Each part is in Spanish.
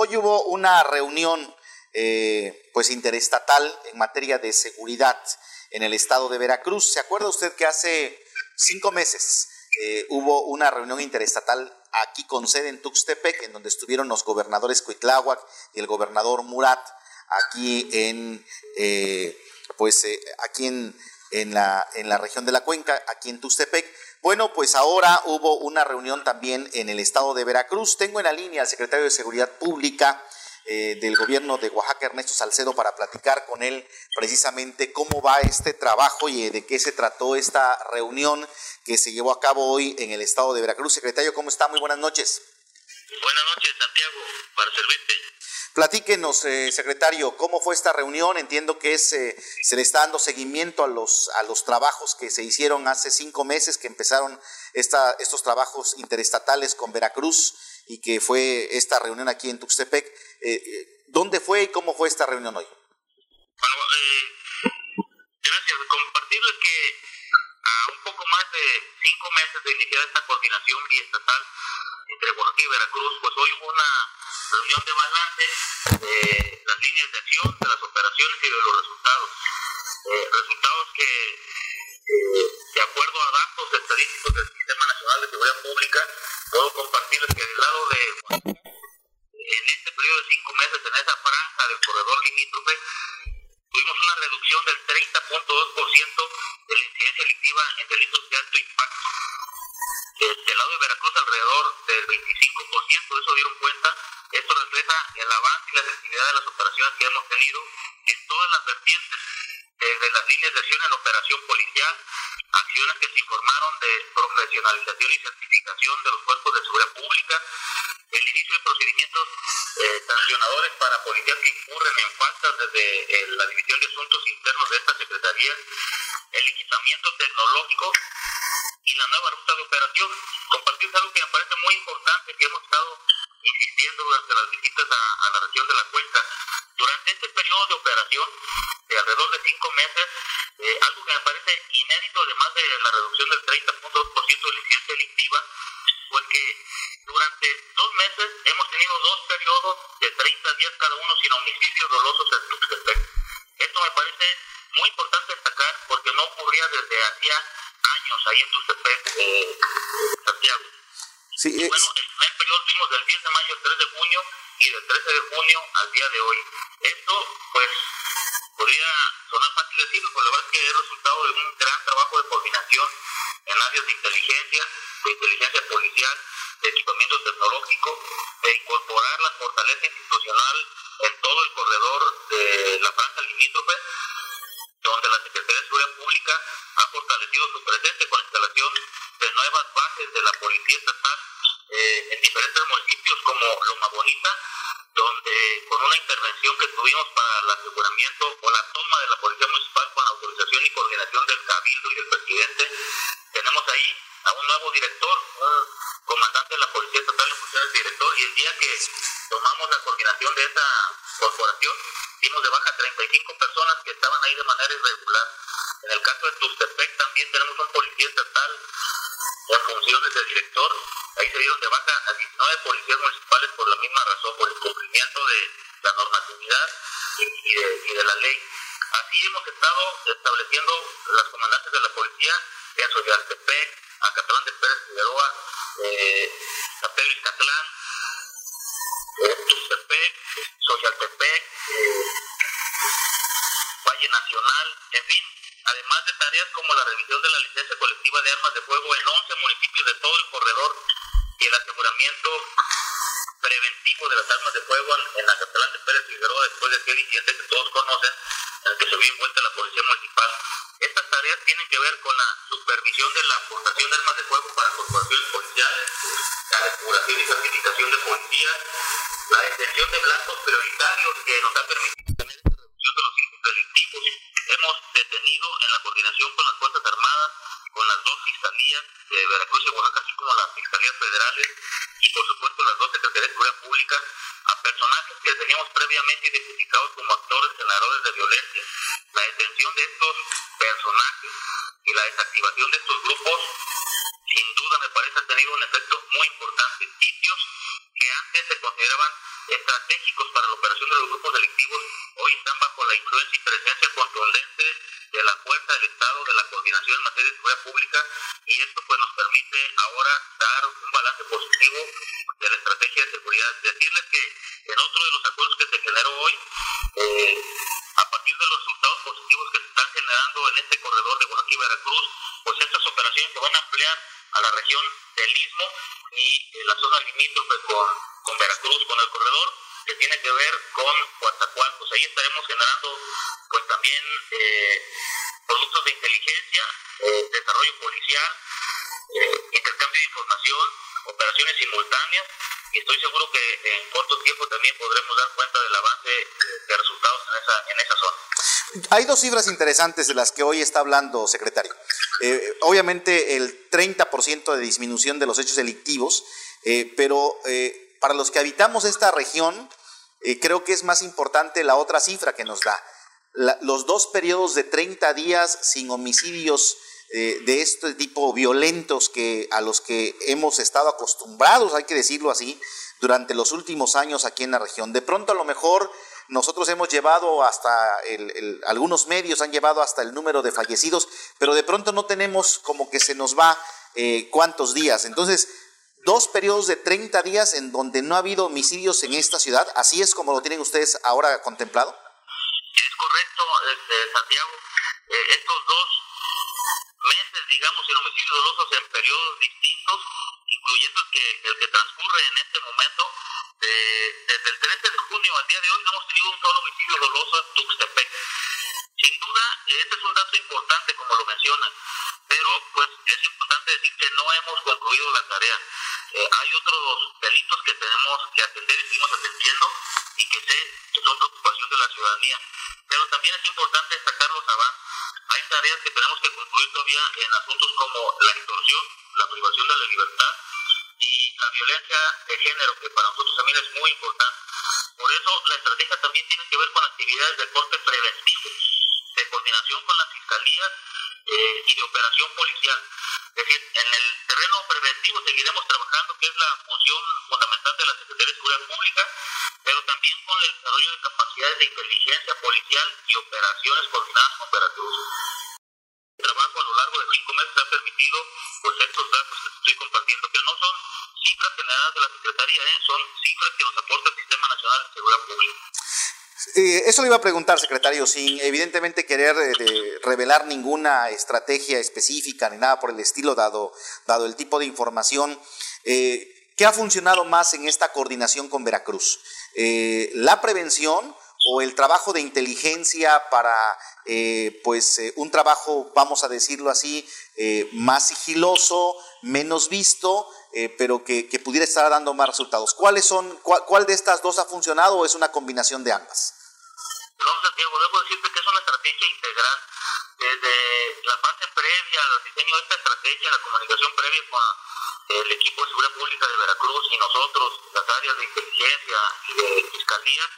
Hoy hubo una reunión eh, pues interestatal en materia de seguridad en el estado de Veracruz. ¿Se acuerda usted que hace cinco meses eh, hubo una reunión interestatal aquí con sede en Tuxtepec, en donde estuvieron los gobernadores Cuitláhuac y el gobernador Murat, aquí en, eh, pues, aquí en, en, la, en la región de la Cuenca, aquí en Tuxtepec. Bueno, pues ahora hubo una reunión también en el estado de Veracruz. Tengo en la línea al secretario de Seguridad Pública, eh, del gobierno de Oaxaca, Ernesto Salcedo, para platicar con él precisamente cómo va este trabajo y de qué se trató esta reunión que se llevó a cabo hoy en el estado de Veracruz. Secretario, ¿cómo está? Muy buenas noches. Buenas noches, Santiago, para servirte. Platíquenos, eh, secretario, ¿cómo fue esta reunión? Entiendo que es, eh, se le está dando seguimiento a los, a los trabajos que se hicieron hace cinco meses, que empezaron esta, estos trabajos interestatales con Veracruz y que fue esta reunión aquí en Tuxtepec. Eh, ¿Dónde fue y cómo fue esta reunión hoy? Bueno, gracias. Compartirles que a un poco más de cinco meses de iniciar esta coordinación biestatal entre Oaxaca y Veracruz, pues hoy hubo una reunión de balance de las líneas de acción, de las operaciones y de los resultados. Eh, resultados que, eh, de acuerdo a datos estadísticos del Sistema Nacional de Seguridad Pública, puedo compartirles que del lado de en este periodo de cinco meses, en esa franja del corredor limítrofe, tuvimos una reducción del 30.2% de la incidencia delictiva en delitos de alto impacto. Del lado de Veracruz alrededor del 25%, de eso dieron cuenta. Esto refleja el avance y la efectividad de las operaciones que hemos tenido en todas las vertientes, desde las líneas de acción en operación policial, acciones que se informaron de profesionalización y certificación de los cuerpos de seguridad pública, el inicio de procedimientos eh, sancionadores para policías que incurren en faltas desde eh, la División de Asuntos Internos de esta Secretaría, el equipamiento tecnológico y la nueva ruta de operación. Compartir algo que me parece muy importante que hemos estado insistiendo durante las visitas a, la región de la cuenca. Durante este periodo de operación, de alrededor de cinco meses, eh, algo que me parece inédito, además de la reducción del 30.2% de la incidencia delictiva, fue que durante dos meses hemos tenido dos periodos de 30 días cada uno sin homicidios dolosos en Tuxtepec. Esto me parece muy importante destacar porque no ocurría desde hacía años ahí en Tuxtepec, eh, Santiago. Sí, Y es- bueno, el primer periodo tuvimos del 10 de mayo al 3 de junio y del 13 de junio al día de hoy. Esto, pues, podría sonar fácil decirlo, pero la verdad es que es resultado de un gran trabajo de coordinación en áreas de inteligencia, de inteligencia policial, de equipamiento tecnológico, de incorporar la fortaleza institucional en todo el corredor de la franja limítrofe, donde la Secretaría de Seguridad Pública ha fortalecido su presencia con la instalación de nuevas bases de la Policía Estatal eh, en diferentes municipios como Loma Bonita, donde con una intervención que tuvimos para el aseguramiento o la toma de la Policía Municipal con autorización y coordinación del Cabildo y del presidente, tenemos ahí a un nuevo director, un comandante de la Policía Estatal en funciones director, y el día que tomamos la coordinación de esa corporación, dimos de baja 35 personas que estaban ahí de manera irregular. En el caso de Tuxtepec también tenemos un policía estatal en funciones de director. Ahí se dieron de baja a 19 policías municipales por la misma razón, por el cumplimiento de la normatividad y, y de, y de la ley. Así hemos estado estableciendo las comandantes de la policía en Soyaltepec, Acatlán de Pérez Figueroa, eh, San Pedro Izcatlán, eh, Tuxtepec, Soyaltepec, eh, Valle Nacional, en fin, además de tareas como la revisión de la licencia colectiva de armas de fuego en 11 municipios de todo el corredor y el aseguramiento preventivo de las armas de fuego en, en Acatlán de Pérez Figueroa después de aquel incidente que todos conocen, en el que se vio envuelta la policía municipal. Estas tareas tienen que ver con la supervisión de la aportación de armas de fuego para corporaciones policiales, la depuración y certificación de policías, la detención de blancos prioritarios que nos ha permitido tener esta reducción de los delictivos. Hemos detenido en la coordinación con las Fuerzas Armadas, con las dos fiscalías de Veracruz y Oaxaca, así como las fiscalías federales y por supuesto las dos de seguridad pública, a personajes que teníamos previamente identificados como actores generadores de violencia. La detención de estos personajes y la desactivación de estos grupos, sin duda me parece ha tenido un efecto muy importante. Sitios que antes se consideraban estratégicos para la operación de los grupos delictivos hoy están bajo la influencia y presencia contundente de la fuerza del Estado, de la coordinación en materia de seguridad pública, y esto pues nos permite ahora dar un balance positivo de la estrategia de seguridad. Decirles que en otro de los acuerdos que se generó hoy, eh, a partir de los resultados positivos que se están generando en este corredor de Oaxaca y Veracruz, pues estas operaciones se van a ampliar a la región del Istmo y la zona limítrofe con, con Veracruz, con el corredor que tiene que ver con Coatzacoalcos. Ahí estaremos generando pues también eh, productos de inteligencia, eh, desarrollo policial, eh, intercambio de información, operaciones simultáneas y estoy seguro que en corto tiempo también podremos dar cuenta del avance de resultados en esa, en esa zona. Hay dos cifras interesantes de las que hoy está hablando, secretario. Eh, obviamente el 30% de disminución de los hechos delictivos, eh, pero eh, para los que habitamos esta región, creo que es más importante la otra cifra que nos da. los dos periodos de 30 días sin homicidios de este tipo violentos que, a los que hemos estado acostumbrados, hay que decirlo así, durante los últimos años aquí en la región. De pronto a lo mejor nosotros hemos llevado hasta, algunos medios han llevado hasta el número de fallecidos, pero de pronto no tenemos como que se nos va eh, cuántos días. Entonces, dos periodos de 30 días en donde no ha habido homicidios en esta ciudad, así es como lo tienen ustedes ahora contemplado. Es correcto, este, Santiago. Eh, estos dos meses, digamos, sin homicidios dolosos en periodos distintos, incluyendo el que, el que transcurre en este momento, desde el 13 de junio al día de hoy no hemos tenido un solo homicidio doloso en Tuxtepec. Sin duda, este es un dato importante, como lo mencionan, pero pues es importante decir que no hemos concluido la tarea. Hay otros delitos que tenemos que atender y seguimos atendiendo y que que son preocupación de la ciudadanía. Pero también es importante destacar los avances. Hay tareas que tenemos que concluir todavía en asuntos como la extorsión, la privación de la libertad, y la violencia de género, que para nosotros también es muy importante. Por eso la estrategia también tiene que ver con actividades de corte preventivo, de coordinación con las fiscalías eh, y de operación policial. Decir, en el terreno preventivo seguiremos trabajando, que es la función fundamental de la Secretaría de Seguridad Pública, pero también con el desarrollo de capacidades de inteligencia policial y operaciones coordinadas con Veracruz trabajo a lo largo de cinco meses ha permitido pues estos datos que estoy compartiendo, que no son cifras generadas de la Secretaría, ¿eh? son cifras que nos aporta el Sistema Nacional de Seguridad Pública. Eh, eso le iba a preguntar, secretario, sin evidentemente querer eh, revelar ninguna estrategia específica ni nada por el estilo, dado, dado el tipo de información. Eh, ¿Qué ha funcionado más en esta coordinación con Veracruz? ¿La prevención o el trabajo de inteligencia para, eh, pues, eh, un trabajo, vamos a decirlo así, eh, más sigiloso, menos visto, pero que, pudiera estar dando más resultados. ¿Cuáles son, cuál, de estas dos ha funcionado o es una combinación de ambas? No, Santiago, debo decirte que es una estrategia integral. Desde la fase previa al diseño de esta estrategia, la comunicación previa con el equipo de seguridad pública de Veracruz y nosotros, las áreas de inteligencia y de fiscalía,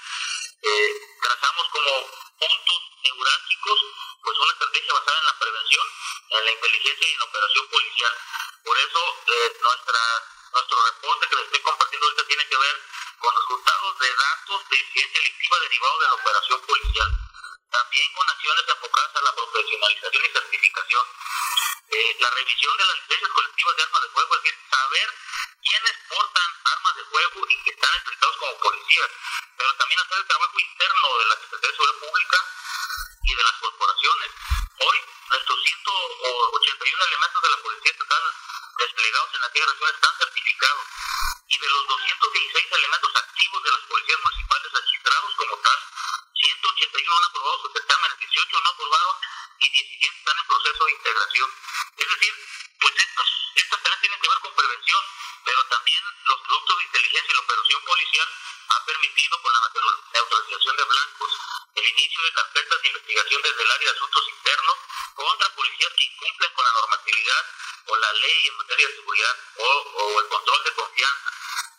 eh, trazamos como puntos neurálgicos pues una estrategia basada en la prevención, en la inteligencia y en la operación policial. Por eso eh, nuestra, nuestro reporte que les estoy compartiendo ahorita tiene que ver con resultados de datos de ciencia delictiva derivados de la operación policial. También con acciones enfocadas a la profesionalización y certificación. Eh, la revisión de las licencias colectivas de armas de fuego, es decir, saber quiénes portan armas de fuego y que están acreditados como policías, pero también hacer el trabajo interno de la Secretaría de Seguridad Pública y de las corporaciones. Hoy, nuestros 181 elementos de la Policía Estatal desplegados en aquella región están certificados. Y de los 216 elementos activos de las policías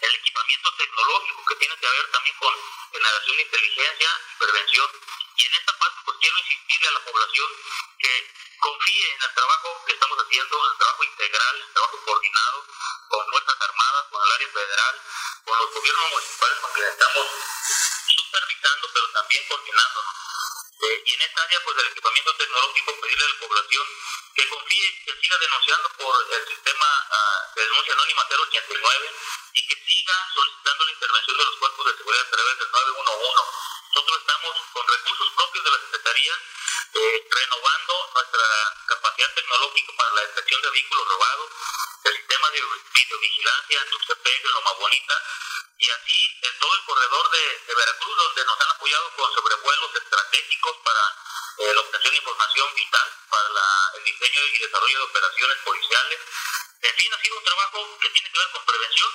el equipamiento tecnológico que tiene que ver también con generación de inteligencia y prevención. Y en esta parte pues quiero insistirle a la población que confíe en el trabajo que estamos haciendo, el trabajo integral, el trabajo coordinado con Fuerzas Armadas, con el área federal, con los gobiernos municipales con quienes estamos supervisando, pero también coordinando. Y en esta área, pues del equipamiento tecnológico, pedirle a la población que confíe, que siga denunciando por el sistema uh, de denuncia anónima 089 y que siga solicitando la intervención de los cuerpos de seguridad a través del 911 nosotros estamos con recursos propios de la Secretaría eh, renovando nuestra capacidad tecnológica para la detección de vehículos robados, el sistema de videovigilancia en Tuxtepec, en Loma Bonita, y así en todo el corredor de, de, Veracruz, donde nos han apoyado con sobrevuelos estratégicos para eh, la obtención de información vital, para la, el diseño y desarrollo de operaciones policiales. En fin, ha sido un trabajo que tiene que ver con prevención,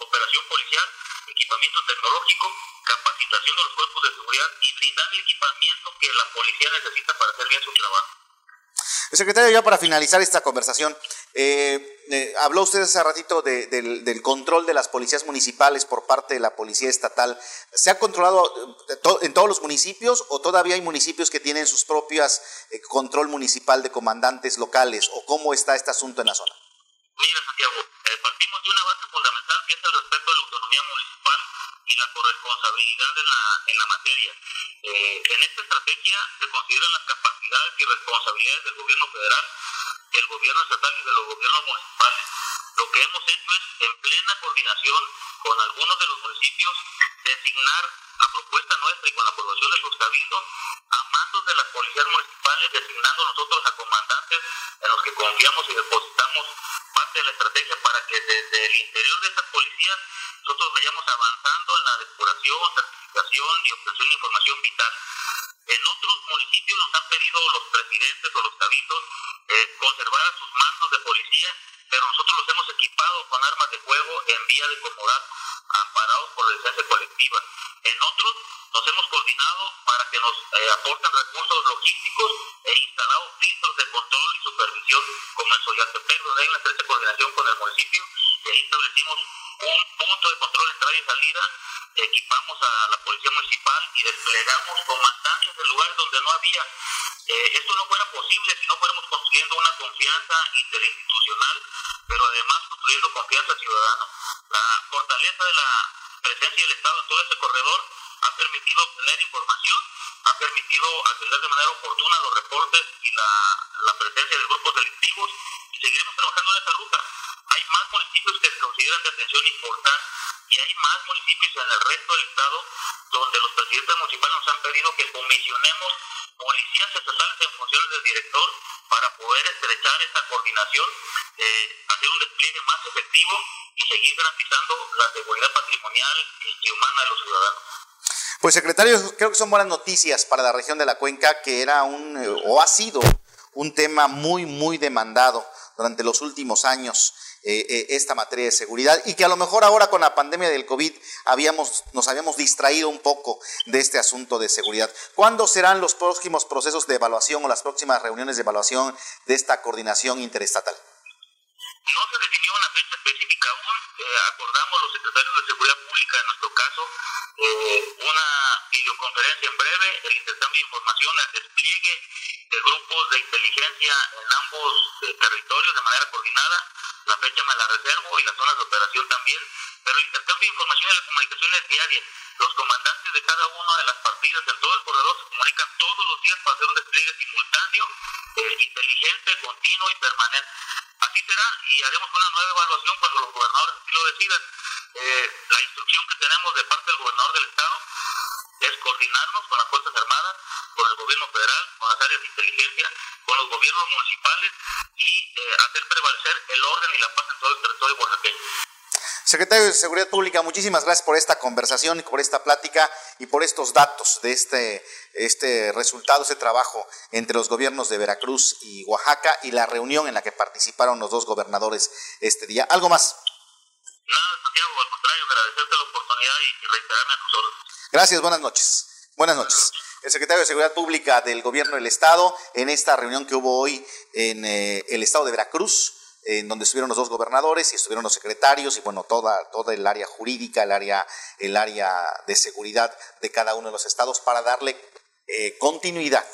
operación policial, equipamiento tecnológico, capacitación de los cuerpos de seguridad y brindar el equipamiento que la policía necesita para hacer bien su trabajo. Secretario, ya para finalizar esta conversación, eh, eh, habló usted hace ratito de, del, control de las policías municipales por parte de la policía estatal. ¿Se ha controlado eh, en todos los municipios o todavía hay municipios que tienen sus propias eh, control municipal de comandantes locales o cómo está este asunto en la zona? Mira, Santiago, partimos de una base fundamental que es el respeto a la autonomía municipal y la corresponsabilidad en la, en la materia. En esta estrategia se consideran las capacidades y responsabilidades del gobierno federal, del gobierno estatal y de los gobiernos municipales. Lo que hemos hecho es, en plena coordinación con algunos de los municipios, designar a propuesta nuestra y con la aprobación de sus cabildos a mandos de las policías municipales, designando nosotros a comandantes en los que confiamos y depositamos parte de la estrategia para que desde el interior de estas policías nosotros vayamos avanzando en la depuración, certificación y obtención de información vital. En otros municipios nos han pedido los presidentes o los cabildos eh, conservar a sus mandos de policía, pero nosotros los hemos equipado con armas de fuego en vía de comodato, amparados por la licencia colectiva. En otros nos hemos coordinado para que nos eh, aporten recursos logísticos e instalado filtros de control y supervisión, como en Soyaltepec, donde hay una estrecha coordinación con el municipio, y ahí establecimos punto de control de entrada y salida, equipamos a la policía municipal y desplegamos comandantes en lugares donde no había. Eh, esto no fuera posible si no fuéramos construyendo una confianza interinstitucional, pero además construyendo confianza ciudadana. La fortaleza de la presencia del Estado en todo este corredor ha permitido obtener información, ha permitido atender de manera oportuna los reportes y la, la presencia de grupos delictivos seguiremos trabajando en esa ruta. Hay más municipios que se consideran de atención importante y hay más municipios en el resto del estado donde los presidentes municipales nos han pedido que comisionemos policías estatales en funciones del director para poder estrechar esta coordinación, eh, hacer un despliegue más efectivo y seguir garantizando la seguridad patrimonial y humana de los ciudadanos. Pues secretario, creo que son buenas noticias para la región de la Cuenca, que era un, o ha sido un tema muy, muy demandado durante los últimos años. Eh, eh, esta materia de seguridad y que a lo mejor ahora con la pandemia del COVID habíamos, nos habíamos distraído un poco de este asunto de seguridad. ¿Cuándo serán los próximos procesos de evaluación o las próximas reuniones de evaluación de esta coordinación interestatal? No se definió una fecha específica aún. Eh, acordamos los secretarios de Seguridad Pública, en nuestro caso, eh, una videoconferencia en breve, el intercambio de información, el despliegue de grupos de inteligencia en ambos eh, territorios de manera coordinada. La fecha me la reservo y las zonas de operación también. Pero el intercambio de información y la comunicación es diaria. Los comandantes de cada una de las partidas en todo el corredor se comunican todos los días para hacer un despliegue simultáneo, eh, inteligente, continuo y permanente. Y haremos una nueva evaluación cuando los gobernadores lo decidan. Eh, la instrucción que tenemos de parte del gobernador del estado es coordinarnos con las Fuerzas Armadas, con el gobierno federal, con las áreas de inteligencia, con los gobiernos municipales y eh, hacer prevalecer el orden y la paz en todo el territorio oaxaqueño. Secretario de Seguridad Pública, muchísimas gracias por esta conversación y por esta plática y por estos datos de este, este resultado, este trabajo entre los gobiernos de Veracruz y Oaxaca y la reunión en la que participaron los dos gobernadores este día. ¿Algo más? Nada, Santiago, al contrario, agradecerte la oportunidad y reiterarme a órdenes. Gracias, buenas noches. Buenas noches. El secretario de Seguridad Pública del Gobierno del Estado en esta reunión que hubo hoy en eh, el Estado de Veracruz en donde estuvieron los dos gobernadores y estuvieron los secretarios y bueno, toda, toda el área jurídica, el área, el área de seguridad de cada uno de los estados para darle eh, continuidad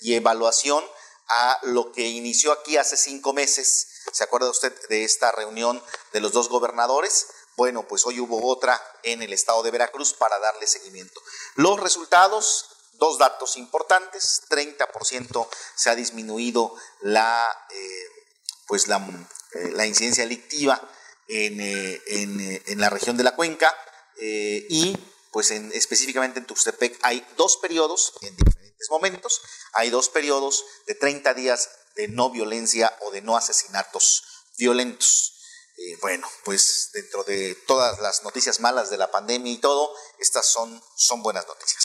y evaluación a lo que inició aquí hace cinco meses. ¿Se acuerda usted de esta reunión de los dos gobernadores? Bueno, pues hoy hubo otra en el estado de Veracruz para darle seguimiento. Los resultados, dos datos importantes, 30% se ha disminuido la, eh, pues la, eh, la, incidencia delictiva en, eh, en, en, la región de la cuenca y pues en, específicamente en Tuxtepec hay dos periodos en diferentes momentos, hay dos periodos de 30 días de no violencia o de no asesinatos violentos. Eh, bueno, pues dentro de todas las noticias malas de la pandemia y todo, estas son, son buenas noticias.